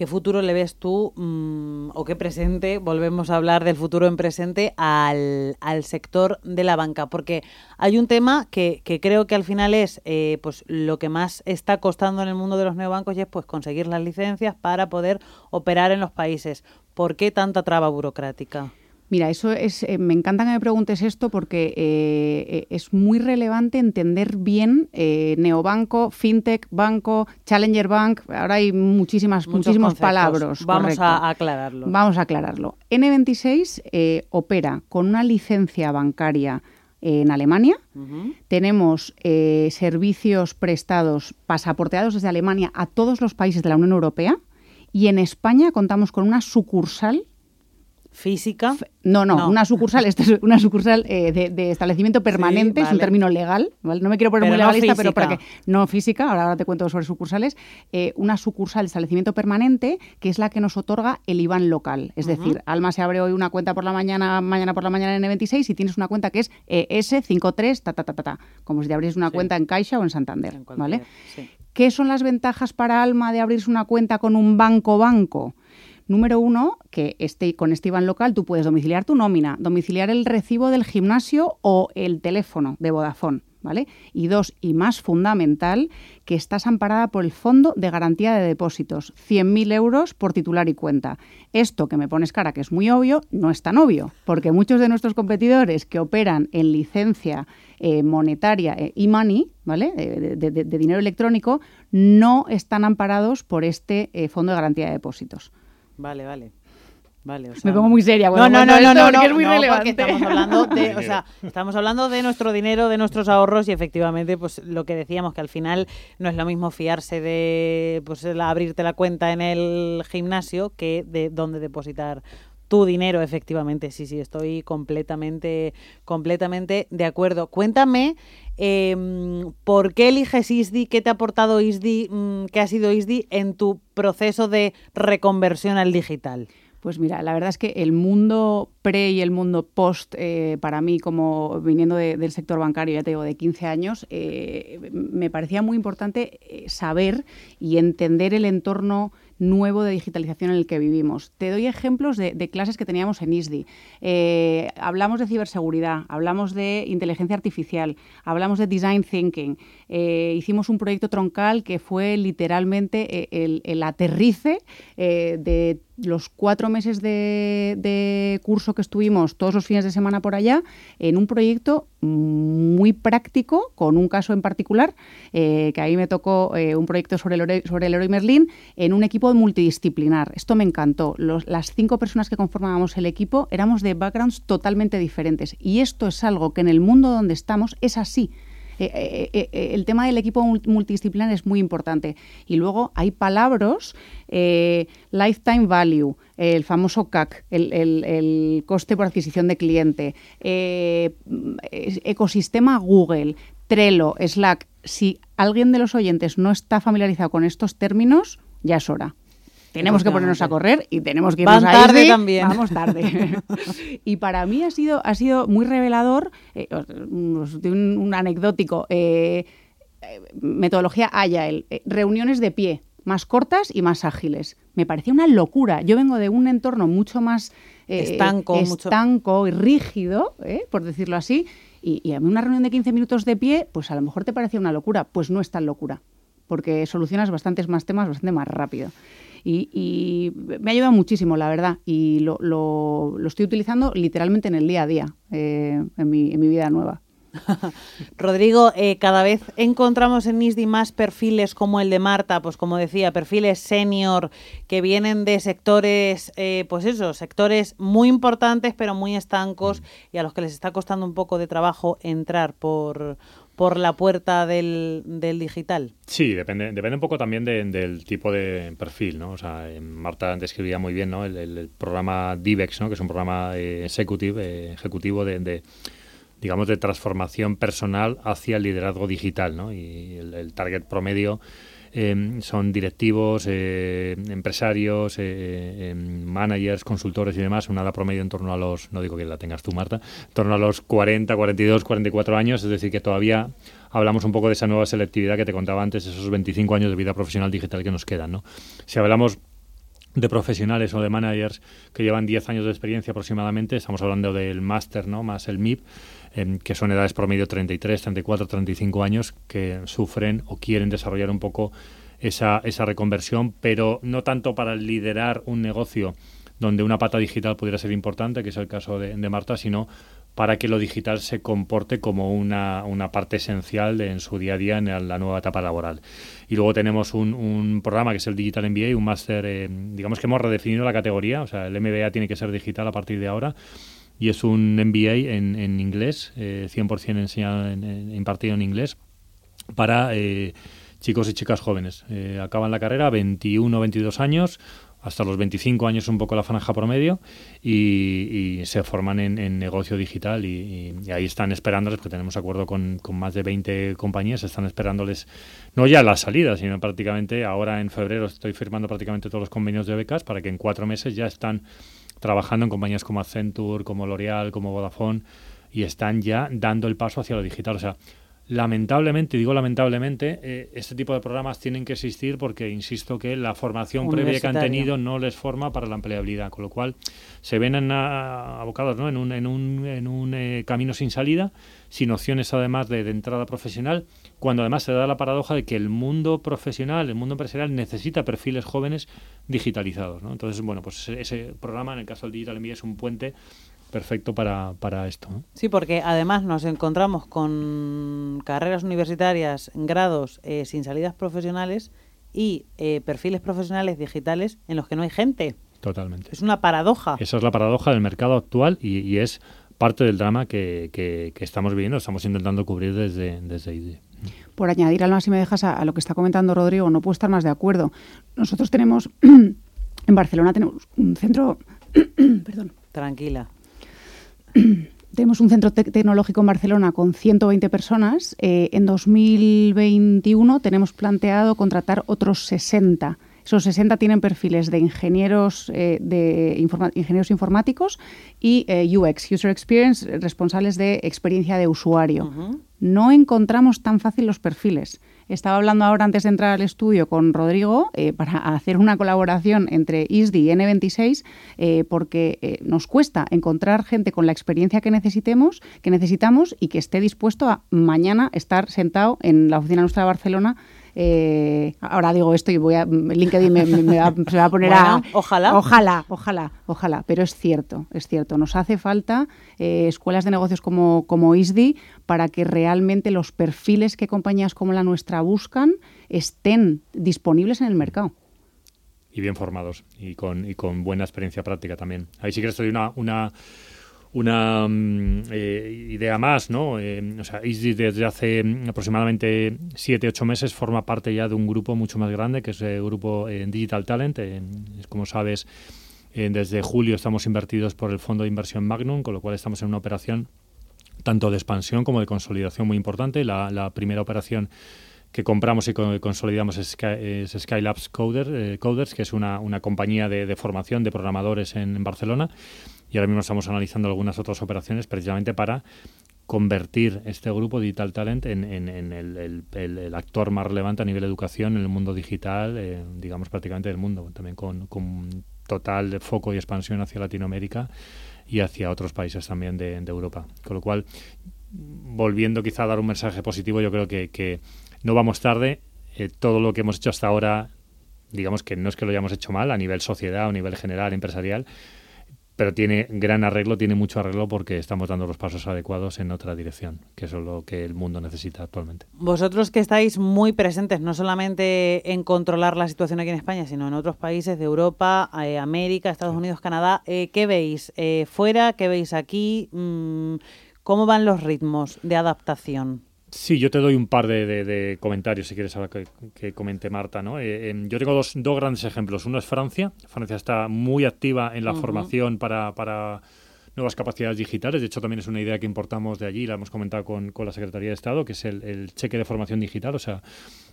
¿Qué futuro le ves tú mm, o qué presente, volvemos a hablar del futuro en presente, al, sector de la banca? Porque hay un tema que, creo que al final es eh, pues lo que más está costando en el mundo de los neobancos y es pues conseguir las licencias para poder operar en los países. ¿Por qué tanta traba burocrática? Mira, eso es, eh, me encanta que me preguntes esto porque eh, eh, es muy relevante entender bien neobanco, fintech, banco, challenger bank. Ahora hay muchísimas, muchísimos palabras. Vamos a aclararlo. Vamos a aclararlo. N26 opera con una licencia bancaria en Alemania. Tenemos servicios prestados, pasaporteados desde Alemania a todos los países de la Unión Europea. Y en España contamos con una sucursal física. No, no, una sucursal, esto es una sucursal eh, de, establecimiento permanente, es un término legal, No me quiero poner muy legalista, pero para que no física, ahora, te cuento sobre sucursales, eh, una sucursal de establecimiento permanente que es la que nos otorga el IBAN local. Es decir, Alma se abre hoy una cuenta por la mañana, mañana por la mañana en N26 y tienes una cuenta que es ES53, ta, ta, ta, ta, ta, como si te abrieses una cuenta en Caixa o en Santander, ¿vale? ¿Qué son las ventajas para Alma de abrirse una cuenta con un banco-banco? Número uno, que este, con este IBAN local tú puedes domiciliar tu nómina, domiciliar el recibo del gimnasio o el teléfono de Vodafone. ¿Vale? Y dos, y más fundamental, que estás amparada por el Fondo de Garantía de Depósitos, 100.000 euros por titular y cuenta. Esto que me pones cara, que es muy obvio, no es tan obvio, porque muchos de nuestros competidores que operan en licencia eh, monetaria eh, e-money, ¿vale? Eh, de, dinero electrónico, no están amparados por este Fondo de Garantía de Depósitos. Vale, vale. Vale, me pongo muy seria. no, no, no, no, no, es muy relevante. Estamos hablando de, o sea, estamos hablando de nuestro dinero, de nuestros ahorros y efectivamente, pues lo que decíamos que al final no es lo mismo fiarse de, pues abrirte la cuenta en el gimnasio que de dónde depositar tu dinero, efectivamente. Sí, sí, estoy completamente, completamente de acuerdo. Cuéntame, em, ¿por qué eliges ISDI? ¿Qué te ha aportado ISDI? Mm, ¿Qué ha sido ISDI en tu proceso de reconversión al digital? Pues mira, la verdad es que el mundo pre y el mundo post, eh, para mí, como viniendo del sector bancario, ya te digo, de 15 años, eh, me parecía muy importante eh, saber y entender el entorno nuevo de digitalización en el que vivimos. Te doy ejemplos de, clases que teníamos en ISDI. Eh, hablamos de ciberseguridad, hablamos de inteligencia artificial, hablamos de design thinking. Eh, hicimos un proyecto troncal que fue literalmente eh, el, aterrice de los cuatro meses de, curso que estuvimos todos los fines de semana por allá en un proyecto muy práctico, con un caso en particular, que ahí me tocó un proyecto sobre el, sobre el Leroy Merlin, en un equipo multidisciplinar. Esto me encantó. las cinco personas que conformábamos el equipo éramos de backgrounds totalmente diferentes. Y esto es algo que en el mundo donde estamos es así. Eh, eh, eh, el tema del equipo multidisciplinar es muy importante. Y luego hay palabras, lifetime value, el famoso CAC, el, coste por adquisición de cliente, ecosistema Google, Trello, Slack. Si alguien de los oyentes no está familiarizado con estos términos, ya es hora tenemos que ponernos a correr y tenemos que irnos Van tarde también. Vamos tarde. [laughs] y para mí ha sido, ha sido muy revelador, eh, un, anecdótico, eh, eh, metodología Agile, reuniones de pie, más cortas y más ágiles. Me parecía una locura. Yo vengo de un entorno mucho más estanco, estanco y rígido, por decirlo así, y, y a mí una reunión de 15 minutos de pie, pues a lo mejor te parecía una locura. Pues no es tan locura, porque solucionas bastantes más temas bastante más rápido. Y, me ha ayudado muchísimo, la verdad, y lo, lo, estoy utilizando literalmente en el día a día, eh, en, mi, en mi vida nueva. [laughs] Rodrigo, eh, cada vez encontramos en ISDI más perfiles como el de Marta, pues como decía, perfiles senior que vienen de sectores, eh, pues eso, sectores muy importantes pero muy estancos y a los que les está costando un poco de trabajo entrar por, por la puerta del, del digital? Sí, depende, depende un poco también del tipo de perfil, ¿no? O sea, eh, Marta describía muy bien, ¿no? El, programa DIVEX, ¿no? Que es un programa eh, eh, ejecutivo de, digamos, de transformación personal hacia el liderazgo digital, ¿no? Y el target promedio Em, son directivos, eh, empresarios, eh, managers, consultores y demás, una edad promedio en torno a los, no digo que la tengas tú, Marta, en torno a los 40, 42, 44 años, es decir, que todavía hablamos un poco de esa nueva selectividad que te contaba antes, esos 25 años de vida profesional digital que nos quedan. ¿no? Si hablamos de profesionales o de managers que llevan 10 años de experiencia aproximadamente, estamos hablando del máster, ¿no? más el MIP, que son edades promedio 33, 34, 35 años, que sufren o quieren desarrollar un poco esa, esa reconversión, pero no tanto para liderar un negocio donde una pata digital pudiera ser importante, que es el caso de, Marta, sino para que lo digital se comporte como una, una parte esencial en su día a día en la nueva etapa laboral. Y luego tenemos un, un programa que es el Digital MBA, un máster, eh, digamos que hemos redefinido la categoría, o sea, el MBA tiene que ser digital a partir de ahora y es un MBA en, en inglés, eh, 100% enseñado, en, impartido en inglés, para eh, chicos y chicas jóvenes. Eh, acaban la carrera, 21, 22 años, hasta los 25 años un poco la franja promedio y, se forman en, negocio digital y, ahí están esperándoles, porque tenemos acuerdo con, con, más de 20 compañías, están esperándoles no ya la salida, sino prácticamente ahora en febrero estoy firmando prácticamente todos los convenios de becas para que en cuatro meses ya están trabajando en compañías como Accenture, como L'Oreal, como Vodafone, y están ya dando el paso hacia lo digital. O sea, lamentablemente, digo lamentablemente, eh, este tipo de programas tienen que existir porque insisto que la formación previa que han tenido no les forma para la empleabilidad, con lo cual se ven abocados ¿no? en un, en un, en un eh, camino sin salida, sin opciones además de, entrada profesional, cuando además se da la paradoja de que el mundo profesional, el mundo empresarial necesita perfiles jóvenes digitalizados. ¿no? Entonces, bueno, pues ese, programa, en el caso del Digital MBA, es un puente perfecto para, para esto. Sí, porque además nos encontramos con carreras universitarias, grados eh, sin salidas profesionales y eh, perfiles profesionales digitales en los que no hay gente. Totalmente. Es una paradoja. Esa es la paradoja del mercado actual y, es parte del drama que, que, estamos viviendo, estamos intentando cubrir desde, desde IDE. Por añadir algo, si me dejas a, a, lo que está comentando Rodrigo, no puedo estar más de acuerdo. Nosotros tenemos, [clears throat] en Barcelona tenemos un centro, [clears throat] perdón. Tranquila. [clears throat] Tenemos un centro tecnológico en Barcelona con 120 personas. Eh, en 2021 tenemos planteado contratar otros 60. Esos 60 tienen perfiles de ingenieros, eh, de ingenieros informáticos y eh, UX, User Experience, responsables de experiencia de usuario. No encontramos tan fácil los perfiles. Estaba hablando ahora antes de entrar al estudio con Rodrigo eh, para hacer una colaboración entre ISDI y N26 eh, porque eh, nos cuesta encontrar gente con la experiencia que necesitemos, que necesitamos y que esté dispuesto a mañana estar sentado en la oficina nuestra de Barcelona eh, ahora digo esto y voy a LinkedIn me, va, se va a poner a ojalá. Ojalá ojalá ojalá. Pero es cierto es cierto. Nos hace falta eh, escuelas de negocios como como ISDI para que realmente los perfiles que compañías como la nuestra buscan estén disponibles en el mercado. Y bien formados y con, y con buena experiencia práctica también. Ahí sí que estoy una, una una mm, eh, idea más, ¿no? Eh, o sea, desde hace aproximadamente 7-8 meses forma parte ya de un grupo mucho más grande, que es el grupo eh, Digital Talent. como sabes, desde julio estamos invertidos por el fondo de inversión Magnum, con lo cual estamos en una operación tanto de expansión como de consolidación muy importante. La, primera operación que compramos y consolidamos es, Skylabs Coders, que es una, una compañía de, de, formación de programadores en Barcelona y ahora mismo estamos analizando algunas otras operaciones precisamente para convertir este grupo Digital Talent en, el, actor más relevante a nivel de educación en el mundo digital, eh, digamos prácticamente del mundo, también con, con total foco y expansión hacia Latinoamérica y hacia otros países también de, Europa. Con lo cual, volviendo quizá a dar un mensaje positivo, yo creo que, no vamos tarde. Eh, todo lo que hemos hecho hasta ahora, digamos que no es que lo hayamos hecho mal a nivel sociedad o a nivel general, empresarial, pero tiene gran arreglo, tiene mucho arreglo porque estamos dando los pasos adecuados en otra dirección, que es lo que el mundo necesita actualmente. Vosotros que estáis muy presentes no solamente en controlar la situación aquí en España, sino en otros países de Europa, eh, América, Estados Unidos, Canadá, eh, ¿qué veis eh, fuera? ¿Qué veis aquí? Mm, ¿Cómo van los ritmos de adaptación? Sí, yo te doy un par de, comentarios si quieres que, que comente Marta. ¿no? Eh, em, yo tengo dos, dos, grandes ejemplos. Uno es Francia. Francia está muy activa en la formación para, para, nuevas capacidades digitales. De hecho, también es una idea que importamos de allí, la hemos comentado con, con la Secretaría de Estado, que es el, cheque de formación digital. O sea,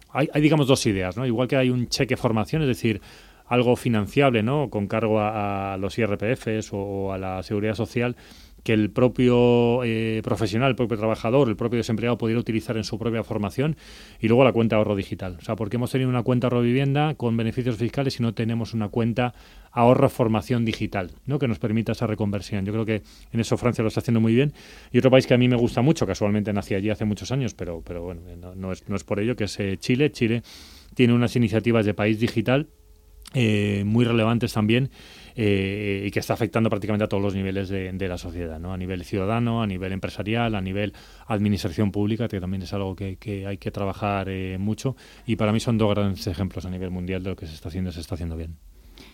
hay, hay, digamos, dos ideas. ¿no? Igual que hay un cheque formación, es decir, algo financiable, ¿no? Con cargo a, los IRPFs o, a la seguridad social que el propio eh, profesional, el propio trabajador, el propio desempleado pudiera utilizar en su propia formación y luego la cuenta ahorro digital. O sea, porque hemos tenido una cuenta ahorro vivienda con beneficios fiscales y no tenemos una cuenta ahorro formación digital, ¿no? que nos permita esa reconversión. Yo creo que en eso Francia lo está haciendo muy bien. Y otro país que a mí me gusta mucho, casualmente nací allí hace muchos años, pero, pero bueno, no, es, no es por ello, que es eh, Chile. Chile tiene unas iniciativas de país digital eh, muy relevantes también eh, y que está afectando prácticamente a todos los niveles de, la sociedad, ¿no? a nivel ciudadano, a nivel empresarial, a nivel administración pública, que también es algo que, hay que trabajar eh, mucho. Y para mí son dos grandes ejemplos a nivel mundial de lo que se está haciendo y se está haciendo bien.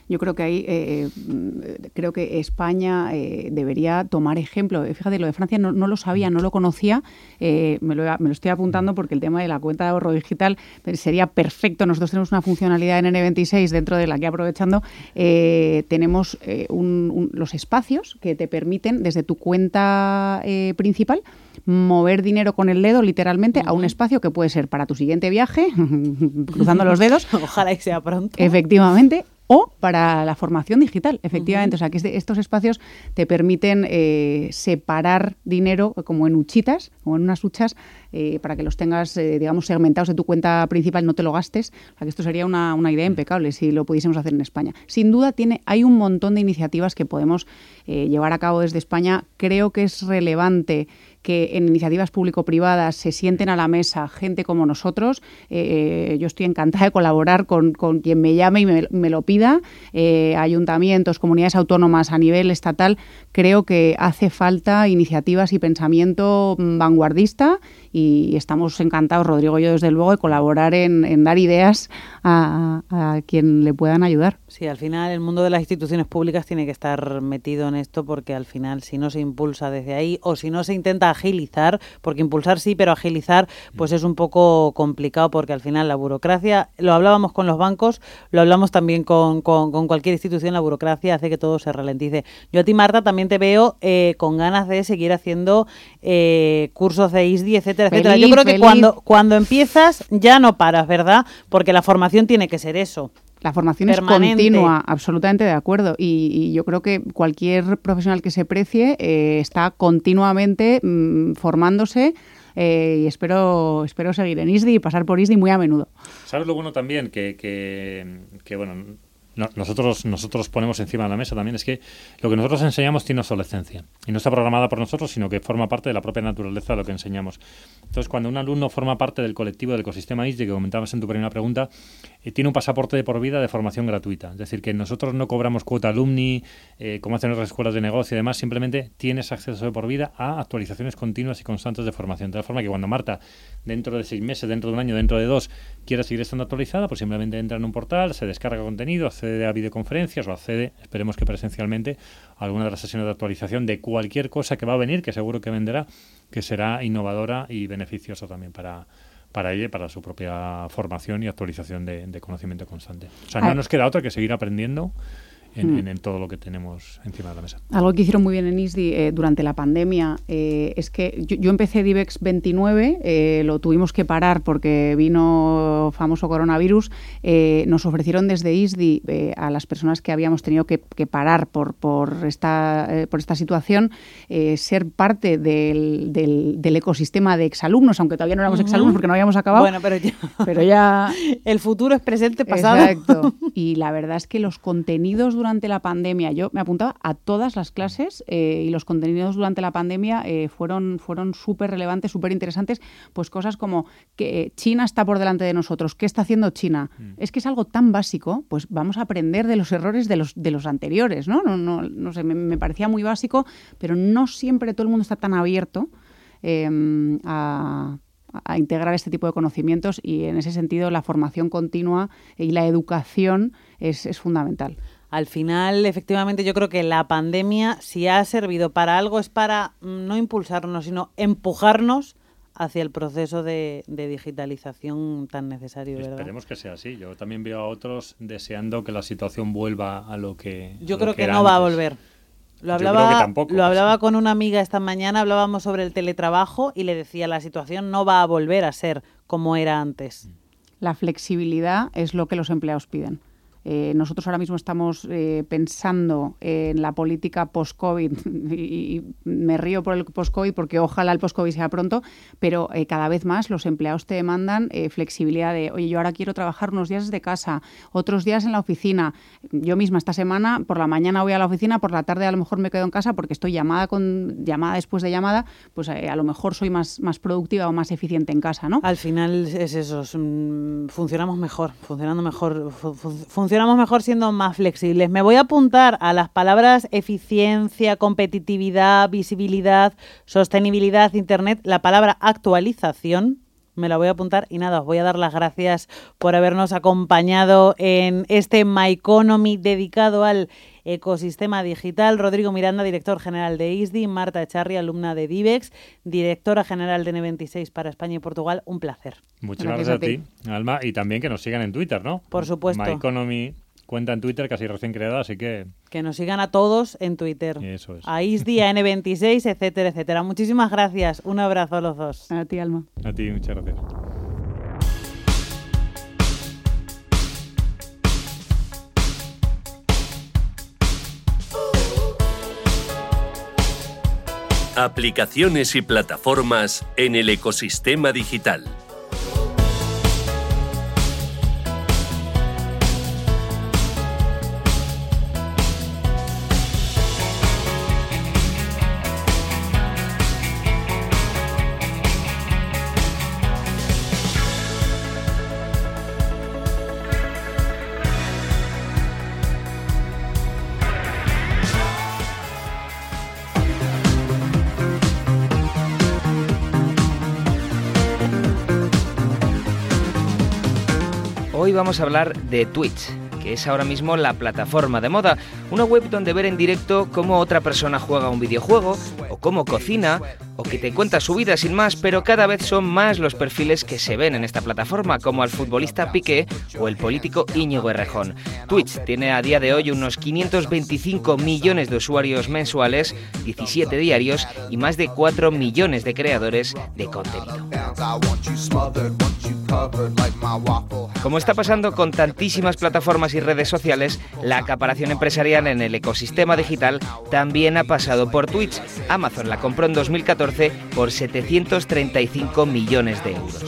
Yo creo que ahí, eh, eh, creo que España eh, debería tomar ejemplo. Fíjate, lo de Francia no, lo sabía, no lo conocía, me lo, me, lo, estoy apuntando porque el tema de la cuenta de ahorro digital sería perfecto. Nosotros tenemos una funcionalidad en N26 dentro de la que aprovechando tenemos los espacios que te permiten desde tu cuenta principal mover dinero con el dedo literalmente a un espacio que puede ser para tu siguiente viaje, [laughs] cruzando los dedos. [laughs] Ojalá y sea pronto. Efectivamente, o para la formación digital, efectivamente. O sea, que estos espacios te permiten eh, separar dinero como en huchitas, como en unas huchas, eh, para que los tengas, eh, digamos, segmentados de tu cuenta principal, no te lo gastes. O sea, que esto sería una, una, idea impecable si lo pudiésemos hacer en España. Sin duda, tiene, hay un montón de iniciativas que podemos llevar a cabo desde España. Creo que es relevante que en iniciativas público-privadas se sienten a la mesa gente como nosotros. Eh, eh, yo estoy encantada de colaborar con, quien me llame y me, lo pida. Eh, ayuntamientos, comunidades autónomas a nivel estatal, creo que hace falta iniciativas y pensamiento vanguardista y estamos encantados, Rodrigo y yo, desde luego, de colaborar en, dar ideas a, quien le puedan ayudar. Sí, al final el mundo de las instituciones públicas tiene que estar metido en esto porque al final si no se impulsa desde ahí o si no se intenta agilizar, porque impulsar sí, pero agilizar pues es un poco complicado porque al final la burocracia, lo hablábamos con los bancos, lo hablamos también con, con, cualquier institución, la burocracia hace que todo se ralentice. Yo a ti, Marta, también te veo eh, con ganas de seguir haciendo eh, cursos de ISDI, etcétera yo creo que cuando, cuando empiezas ya no paras, ¿verdad? Porque la formación tiene que ser eso. La formación es continua, absolutamente de acuerdo. Y, yo creo que cualquier profesional que se precie eh, está continuamente mm, formándose eh, y espero, espero seguir en ISDI y pasar por ISDI muy a menudo. ¿Sabes lo bueno también? Que, que, que bueno, nosotros, nosotros ponemos encima de la mesa también es que lo que nosotros enseñamos tiene obsolescencia y no está programada por nosotros, sino que forma parte de la propia naturaleza de lo que enseñamos. Entonces, cuando un alumno forma parte del colectivo del ecosistema ISDI, que comentabas en tu primera pregunta, eh, tiene un pasaporte de por vida de formación gratuita. Es decir, que nosotros no cobramos cuota alumni, eh, como hacen otras escuelas de negocio y demás, simplemente tienes acceso de por vida a actualizaciones continuas y constantes de formación. De tal forma que cuando Marta, dentro de seis meses, dentro de un año, dentro de dos, quiera seguir estando actualizada, pues simplemente entra en un portal, se descarga contenido, accede a videoconferencias o accede, esperemos que presencialmente, a alguna de las sesiones de actualización de cualquier cosa que va a venir, que seguro que vendrá, que será innovadora y beneficiosa también para, para ella para su propia formación y actualización de, de conocimiento constante. O sea, no ah. nos queda otra que seguir aprendiendo Mm. en, todo lo que tenemos encima de la mesa. Algo que hicieron muy bien en ISDI eh, durante la pandemia eh, es que yo, empecé DIVEX 29, eh, lo tuvimos que parar porque vino famoso coronavirus. nos ofrecieron desde ISDI a las personas que habíamos tenido que, parar por, por, esta, por esta situación ser parte del, del, ecosistema de exalumnos, aunque todavía no éramos exalumnos porque no habíamos acabado. Bueno, pero ya, pero ya... [laughs] el futuro es presente, pasado. Exacto. [laughs] Y la verdad es que los contenidos durante la pandemia, yo me apuntaba a todas las clases eh, y los contenidos durante la pandemia eh, fueron, fueron súper relevantes, súper interesantes, pues cosas como que China está por delante de nosotros, ¿qué está haciendo China? Mm. Es que es algo tan básico, pues vamos a aprender de los errores de los, de los anteriores, ¿no? No, no, no sé, me, parecía muy básico, pero no siempre todo el mundo está tan abierto em, a a integrar este tipo de conocimientos y en ese sentido la formación continua y la educación es, es fundamental al final, efectivamente, yo creo que la pandemia, si ha servido para algo, es para mm, no impulsarnos, sino empujarnos hacia el proceso de, digitalización tan necesario. ¿verdad? Esperemos que sea así. Yo también veo a otros deseando que la situación vuelva a lo que. Yo creo que, no va a volver. Lo hablaba, lo hablaba con una amiga esta mañana, hablábamos sobre el teletrabajo y le decía la situación no va a volver a ser como era antes. La flexibilidad es lo que los empleados piden. Eh, nosotros ahora mismo estamos eh, pensando en la política post-COVID [laughs] y, me río por el post-COVID porque ojalá el post-COVID sea pronto, pero eh, cada vez más los empleados te demandan flexibilidad de, oye, yo ahora quiero trabajar unos días desde casa, otros días en la oficina. Yo misma esta semana, por la mañana voy a la oficina, por la tarde a lo mejor me quedo en casa porque estoy llamada con llamada después de llamada, pues a lo mejor soy más, más productiva o más eficiente en casa, ¿no? Al final es eso, funcionamos mejor, funcionando mejor, funcionamos mejor siendo más flexibles. Me voy a apuntar a las palabras eficiencia, competitividad, visibilidad, sostenibilidad, Internet, la palabra actualización. Me la voy a apuntar y nada, os voy a dar las gracias por habernos acompañado en este My Economy dedicado al ecosistema digital. Rodrigo Miranda, director general de ISDI, Marta Echarri, alumna de DIVEX, directora general de N26 para España y Portugal. Un placer. Muchas gracias, a, ti, Alma, y también que nos sigan en Twitter, ¿no? Por supuesto. My Economy cuenta en Twitter casi recién creada, así que... Que nos sigan a todos en Twitter. Eso es. A ISDI, a N26, etcétera, etcétera. Muchísimas gracias. Un abrazo a los dos. A ti, Alma. A ti, muchas gracias. Aplicaciones y plataformas en el ecosistema digital. Hoy vamos a hablar de Twitch, que es ahora mismo la plataforma de moda, una web donde ver en directo cómo otra persona juega un videojuego, o cómo cocina, o que te cuenta su vida sin más, pero cada vez son más los perfiles que se ven en esta plataforma, como al futbolista Piqué o el político Íñigo Errejón. Twitch tiene a día de hoy unos 525 millones de usuarios mensuales, 17 diarios y más de 4 millones de creadores de contenido. Como está pasando con tantísimas plataformas y redes sociales, la acaparación empresarial en el ecosistema digital también ha pasado por Twitch. Amazon la compró en 2014 por 735 millones de euros.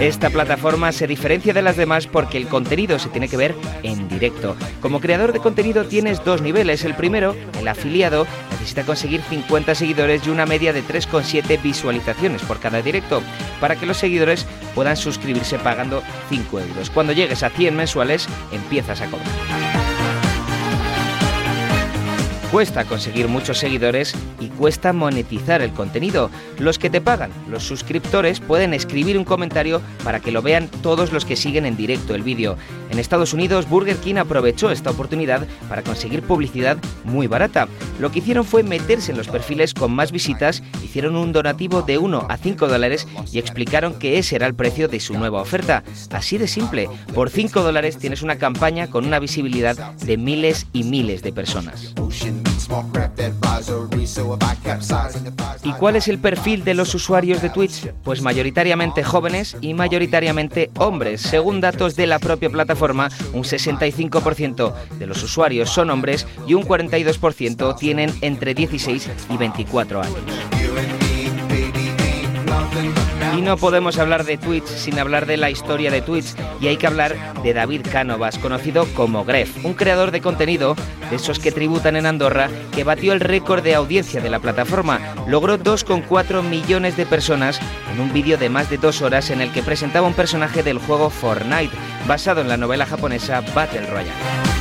Esta plataforma se diferencia de las demás porque el contenido se tiene que ver en directo. Como creador de contenido tienes dos niveles. El primero, el afiliado, necesita conseguir 50 seguidores y una media de 3,7 visualizaciones por cada directo para que los seguidores puedan suscribirse pagando 5 euros. Cuando llegues a 100 mensuales, empiezas a cobrar. Cuesta conseguir muchos seguidores y cuesta monetizar el contenido. Los que te pagan, los suscriptores, pueden escribir un comentario para que lo vean todos los que siguen en directo el vídeo. En Estados Unidos, Burger King aprovechó esta oportunidad para conseguir publicidad muy barata. Lo que hicieron fue meterse en los perfiles con más visitas, hicieron un donativo de 1 a 5 dólares y explicaron que ese era el precio de su nueva oferta. Así de simple, por 5 dólares tienes una campaña con una visibilidad de miles y miles de personas. ¿Y cuál es el perfil de los usuarios de Twitch? Pues mayoritariamente jóvenes y mayoritariamente hombres. Según datos de la propia plataforma, un 65% de los usuarios son hombres y un 42% tienen entre 16 y 24 años. Y no podemos hablar de Twitch sin hablar de la historia de Twitch y hay que hablar de David Cánovas, conocido como Gref, un creador de contenido de esos que tributan en Andorra que batió el récord de audiencia de la plataforma. Logró 2,4 millones de personas en un vídeo de más de dos horas en el que presentaba un personaje del juego Fortnite, basado en la novela japonesa Battle Royale.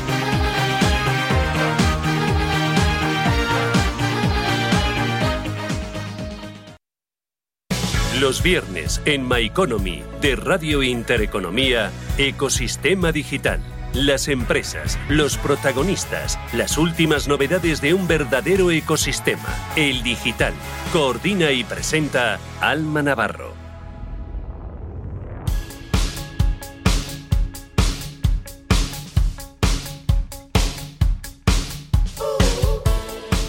Los viernes en My Economy de Radio Intereconomía, Ecosistema Digital. Las empresas, los protagonistas, las últimas novedades de un verdadero ecosistema, el digital. Coordina y presenta Alma Navarro.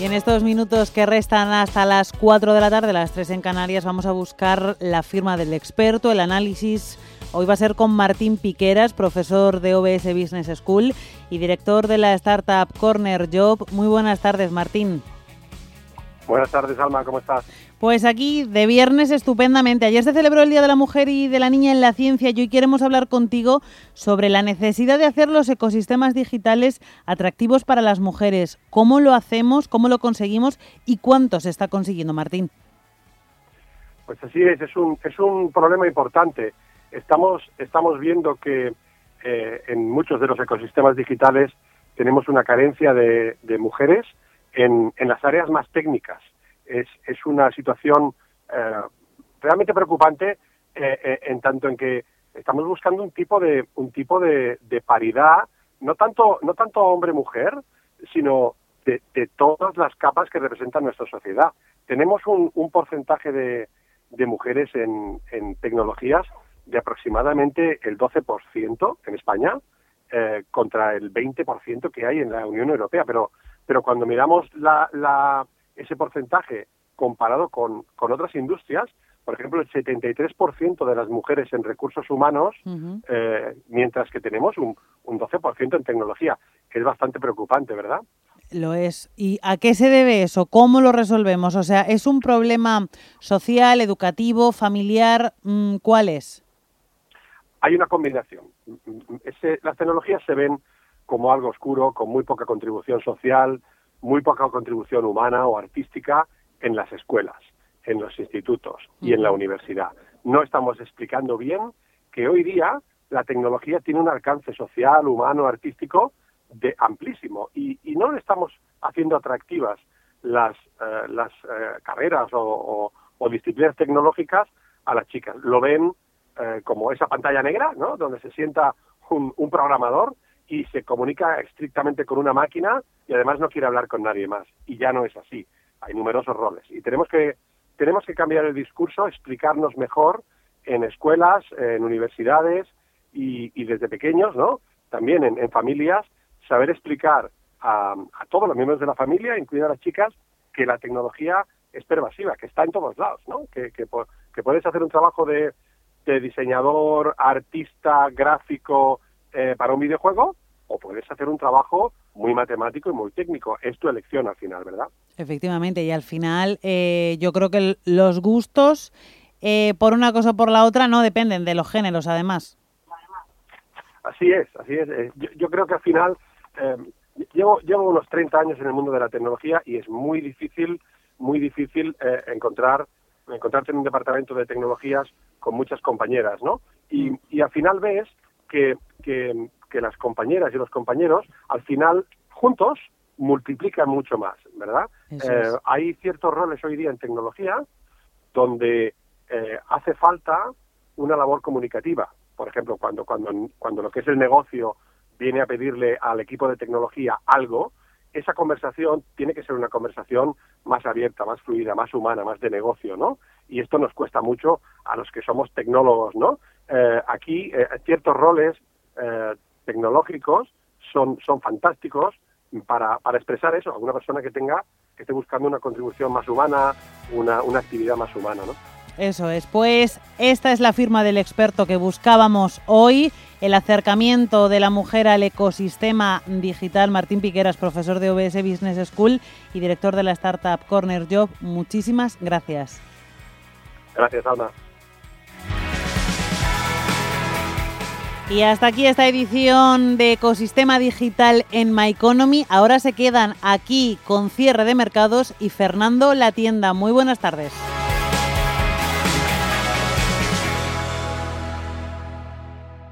Y en estos minutos que restan hasta las 4 de la tarde, las 3 en Canarias, vamos a buscar la firma del experto, el análisis. Hoy va a ser con Martín Piqueras, profesor de OBS Business School y director de la startup Corner Job. Muy buenas tardes, Martín. Buenas tardes, Alma, ¿cómo estás? Pues aquí de viernes estupendamente. Ayer se celebró el Día de la Mujer y de la Niña en la Ciencia y hoy queremos hablar contigo sobre la necesidad de hacer los ecosistemas digitales atractivos para las mujeres. ¿Cómo lo hacemos? ¿Cómo lo conseguimos? ¿Y cuánto se está consiguiendo, Martín? Pues así es, es un, es un problema importante. Estamos, estamos viendo que eh, en muchos de los ecosistemas digitales tenemos una carencia de, de mujeres en, en las áreas más técnicas. Es, es una situación eh, realmente preocupante eh, eh, en tanto en que estamos buscando un tipo de un tipo de, de paridad no tanto no tanto hombre mujer sino de, de, todas las capas que representan nuestra sociedad. Tenemos un, un porcentaje de, de mujeres en, en, tecnologías de aproximadamente el 12% en España eh, contra el 20% que hay en la Unión Europea pero pero cuando miramos la, la ese porcentaje comparado con, con otras industrias, por ejemplo, el 73% de las mujeres en recursos humanos, uh -huh. eh, mientras que tenemos un, un 12% en tecnología, que es bastante preocupante, ¿verdad? Lo es. ¿Y a qué se debe eso? ¿Cómo lo resolvemos? O sea, ¿es un problema social, educativo, familiar? Mm, ¿Cuál es? Hay una combinación. las tecnologías se ven como algo oscuro, con muy poca contribución social, muy poca contribución humana o artística en las escuelas, en los institutos y en la universidad. No estamos explicando bien que hoy día la tecnología tiene un alcance social, humano, artístico de amplísimo y, no le estamos haciendo atractivas las, eh, las eh, carreras o, disciplinas tecnológicas a las chicas. Lo ven eh, como esa pantalla negra, ¿no? Donde se sienta un, programador y se comunica estrictamente con una máquina y además no quiere hablar con nadie más. Y ya no es así. Hay numerosos roles y tenemos que tenemos que cambiar el discurso, explicarnos mejor en escuelas, en universidades y, desde pequeños, ¿no? También en, familias, saber explicar a, todos los miembros de la familia, incluidas las chicas, que la tecnología es pervasiva, que está en todos lados, ¿no? Que, que, puedes hacer un trabajo de, diseñador, artista, gráfico eh, para un videojuego o puedes hacer un trabajo muy matemático y muy técnico. Es tu elección al final, ¿verdad? Efectivamente, y al final eh, yo creo que los gustos, eh, por una cosa o por la otra, no dependen de los géneros, además. Así es, así es. Eh, yo, creo que al final eh, llevo, llevo unos 30 años en el mundo de la tecnología y es muy difícil, muy difícil eh, encontrar encontrarte en un departamento de tecnologías con muchas compañeras, ¿no? Y, y al final ves que, que, las compañeras y los compañeros, al final, juntos, multiplican mucho más, ¿verdad? hay ciertos roles hoy día en tecnología donde hace falta una labor comunicativa por ejemplo, cuando, cuando, cuando lo que es el negocio viene a pedirle al equipo de tecnología algo, esa conversación tiene que ser una conversación más abierta, más fluida, más humana, más de negocio, ¿no? Y esto nos cuesta mucho a los que somos tecnólogos, ¿no? Eh, aquí eh, ciertos roles eh, tecnológicos son, son fantásticos para, para expresar eso, a una persona que tenga, que esté buscando una contribución más humana, una, una actividad más humana, ¿no? Eso es, pues esta es la firma del experto que buscábamos hoy, el acercamiento de la mujer al ecosistema digital. Martín Piqueras, profesor de OBS Business School y director de la startup Corner Job. Muchísimas gracias. Gracias, Alma. Y hasta aquí esta edición de Ecosistema Digital en My Economy. Ahora se quedan aquí con cierre de mercados y Fernando La Tienda. Muy buenas tardes.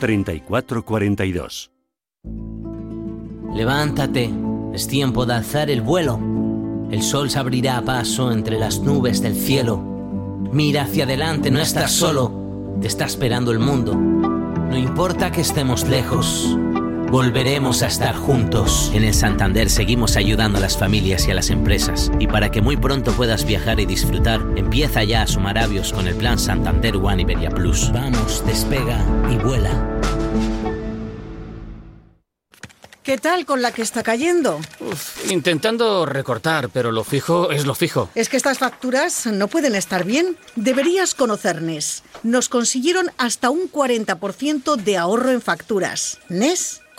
3442. Levántate, es tiempo de alzar el vuelo. El sol se abrirá a paso entre las nubes del cielo. Mira hacia adelante, no estás solo, te está esperando el mundo. No importa que estemos lejos volveremos a estar juntos. En el Santander seguimos ayudando a las familias y a las empresas. Y para que muy pronto puedas viajar y disfrutar, empieza ya a sumar avios con el plan Santander One Iberia Plus. Vamos, despega y vuela. ¿Qué tal con la que está cayendo? intentando recortar, pero lo fijo es lo fijo. Es que estas facturas no pueden estar bien. Deberías conocer NES. Nos consiguieron hasta un 40% de ahorro en facturas. NES